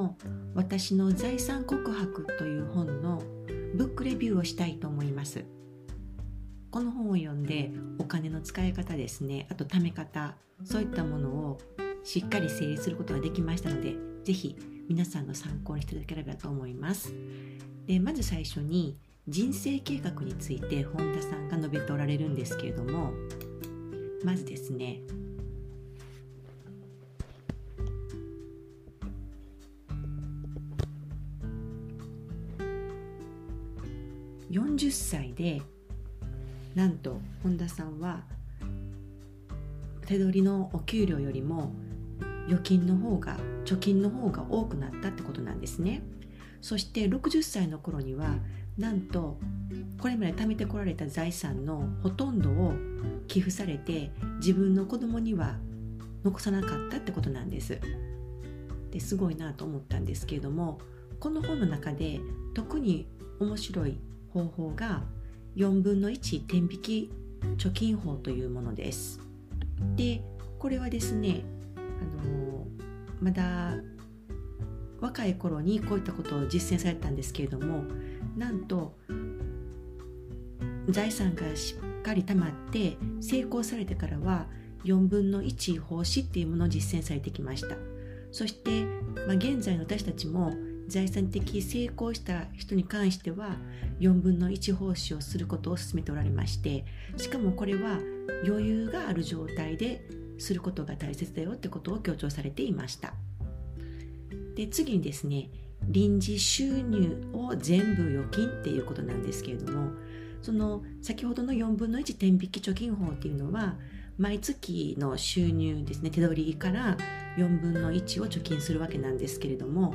の「私の財産告白」という本のブックレビューをしたいと思います。この本を読んでお金の使い方ですねあと貯め方そういったものをしっかり整理することができましたので是非皆さんの参考にしていただければと思います。でまず最初に人生計画について本田さんが述べておられるんですけれどもまずですね40歳でなんと本田さんは手取りのお給料よりも預金の方が貯金の方が多くなったってことなんですね。そして60歳の頃にはなんとこれまで貯めてこられた財産のほとんどを寄付されて自分の子供には残さなかったってことなんです。ですごいなと思ったんですけれどもこの本の中で特に面白い方法が4分の1天引き貯金法というものです。でこれはですねあのまだ若い頃にこういったことを実践されたんですけれどもなんと財産がしっかり貯まって成功されてからは4分の1奉仕っていうものを実践されてきましたそして、まあ、現在の私たちも財産的成功した人に関しては4分の1奉仕をすることを勧めておられましてしかもこれは余裕がある状態ですることが大切だよってことを強調されていました。で次にですね臨時収入を全部預金っていうことなんですけれどもその先ほどの4分の1天引き貯金法っていうのは毎月の収入ですね手取りから4分の1を貯金するわけなんですけれども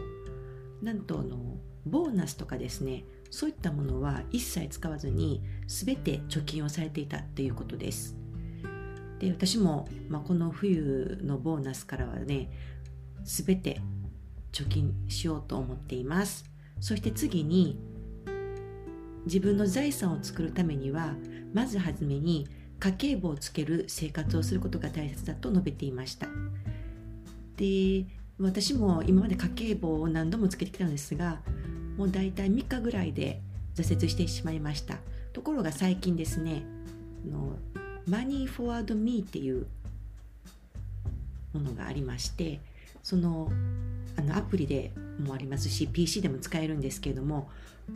なんとあのボーナスとかですねそういったものは一切使わずに全て貯金をされていたということです。で私も、まあ、この冬のボーナスからはね全て貯金しようと思っています。そして次に自分の財産を作るためにはまずはじめに家計簿をつける生活をすることが大切だと述べていました。で私も今まで家計簿を何度もつけてきたんですがもう大体3日ぐらいで挫折してしまいました。ところが最近ですねのマニーフォワードミーっていうものがありましてそのあのアプリでもありますし PC でも使えるんですけれども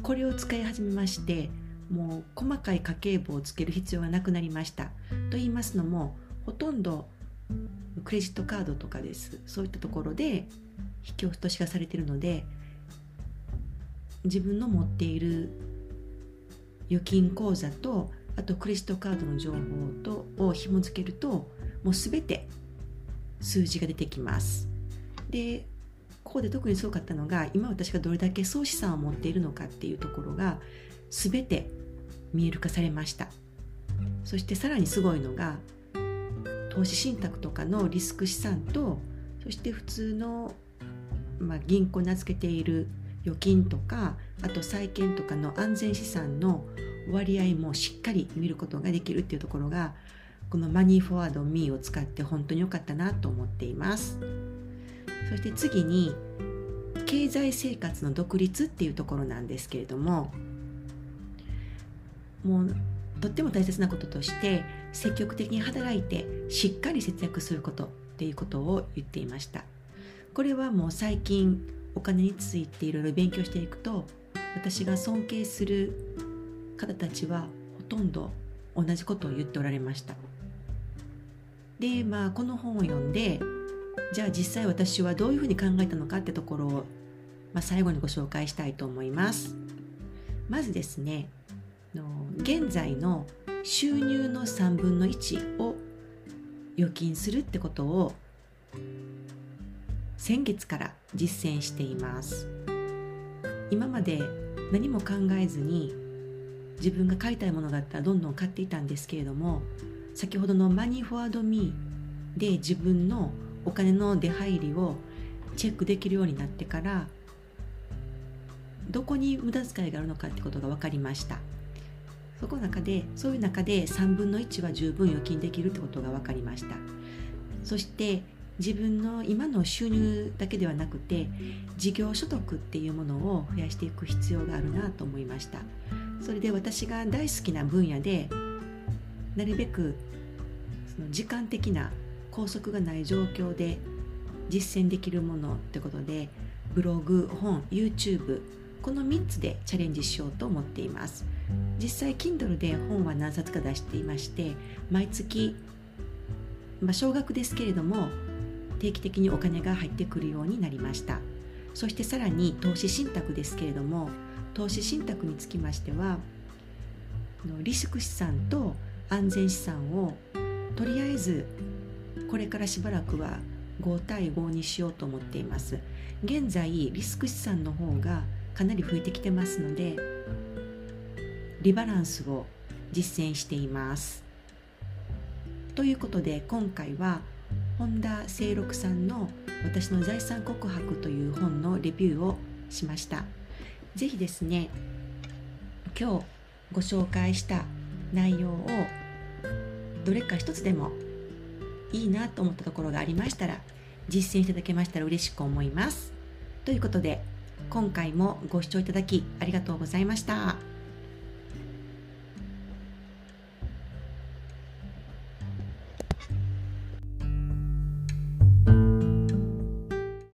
これを使い始めましてもう細かい家計簿をつける必要がなくなりました。と言いますのもほとんどクレジットカードとかです。そういったところで引き落としがされているので自分の持っている預金口座とあとクレジットカードの情報とを紐付けるともう全て数字が出てきます。でここで特にすごかったのが今私がどれだけ総資産を持っているのかっていうところが全て見える化されました。そしてさらにすごいのが投資信託とかのリスク資産とそして普通の、まあ、銀行に預けている預金とかあと債券とかの安全資産の割合もしっかり見ることができるっていうところがこのマニーフォワードミーを使って本当に良かったなと思っています。そして次に経済生活の独立っていうところなんですけれどももうとっても大切なこととして積極的に働いてしっかり節約することっていうことを言っていました。これはもう最近お金についていろいろ勉強していくと私が尊敬する方たちはほとんど同じことを言っておられました。でまあこの本を読んでじゃあ実際私はどういうふうに考えたのかってところを、まあ、最後にご紹介したいと思います。まずですね現在の収入の3分の1を預金するってことを先月から実践しています。今まで何も考えずに自分が買いたいものがあったらどんどん買っていたんですけれども先ほどのマニフォワードミーで自分のお金の出入りをチェックできるようになってからどこに無駄遣いがあるのかってことが分かりました。そこの中でそういう中で3分の1は十分預金できるってことが分かりました。そして自分の今の収入だけではなくて事業所得っていうものを増やしていく必要があるなと思いました。それで私が大好きな分野でなるべくその時間的な拘束がない状況で実践できるものってことでブログ本 YouTube この3つでチャレンジしようと思っています。実際 Kindle で本は何冊か出していまして毎月、まあ、少額ですけれども定期的にお金が入ってくるようになりました。そしてさらに投資信託ですけれども投資信託につきましてはリスク資産と安全資産をとりあえずこれからしばらくは5対5にしようと思っています。現在リスク資産の方がかなり増えてきてますのでリバランスを実践しています。ということで今回は本田清六さんの「私の財産告白」という本のレビューをしました。是非ですね今日ご紹介した内容をどれか一つでもいいなと思ったところがありましたら実践いただけましたら嬉しく思います。ということで今回もご視聴いただきありがとうございました。